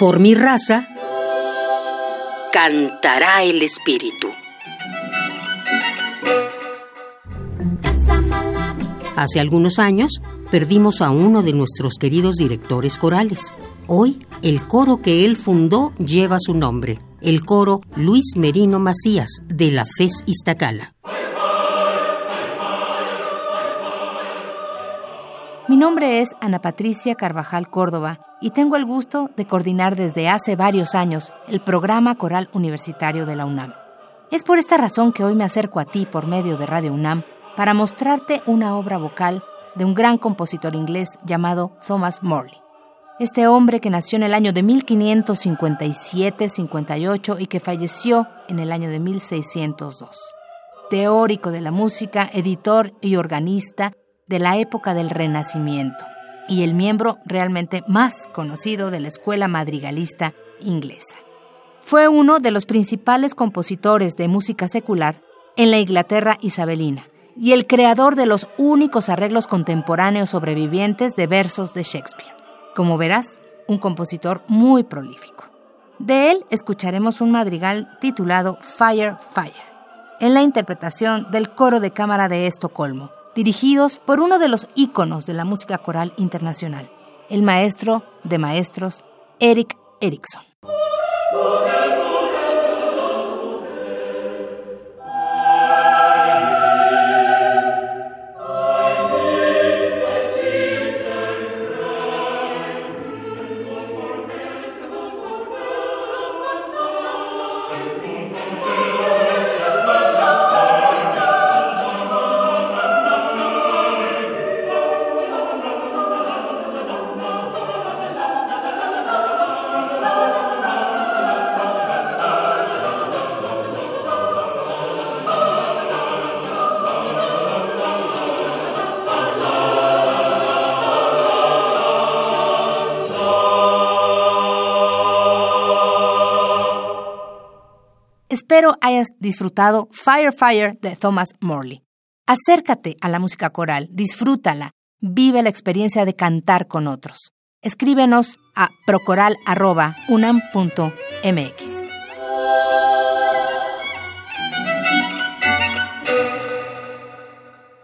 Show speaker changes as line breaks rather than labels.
Por mi raza, cantará el espíritu. Hace algunos años perdimos a uno de nuestros queridos directores corales. Hoy, el coro que él fundó lleva su nombre, el coro Luis Merino Macías de la FES Iztacala.
Mi nombre es Ana Patricia Carvajal Córdoba y tengo el gusto de coordinar desde hace varios años el programa coral universitario de la UNAM. Es por esta razón que hoy me acerco a ti por medio de Radio UNAM para mostrarte una obra vocal de un gran compositor inglés llamado Thomas Morley. Este hombre que nació en el año de 1557-58 y que falleció en el año de 1602. Teórico de la música, editor y organista, de la época del Renacimiento y el miembro realmente más conocido de la escuela madrigalista inglesa. Fue uno de los principales compositores de música secular en la Inglaterra isabelina y el creador de los únicos arreglos contemporáneos sobrevivientes de versos de Shakespeare. Como verás, un compositor muy prolífico. De él escucharemos un madrigal titulado Fire Fire, en la interpretación del coro de cámara de Estocolmo, dirigidos por uno de los íconos de la música coral internacional, el maestro de maestros, Eric Erickson. Espero hayas disfrutado Fire Fire de Thomas Morley. Acércate a la música coral, disfrútala, vive la experiencia de cantar con otros. Escríbenos a procoral.unam.mx.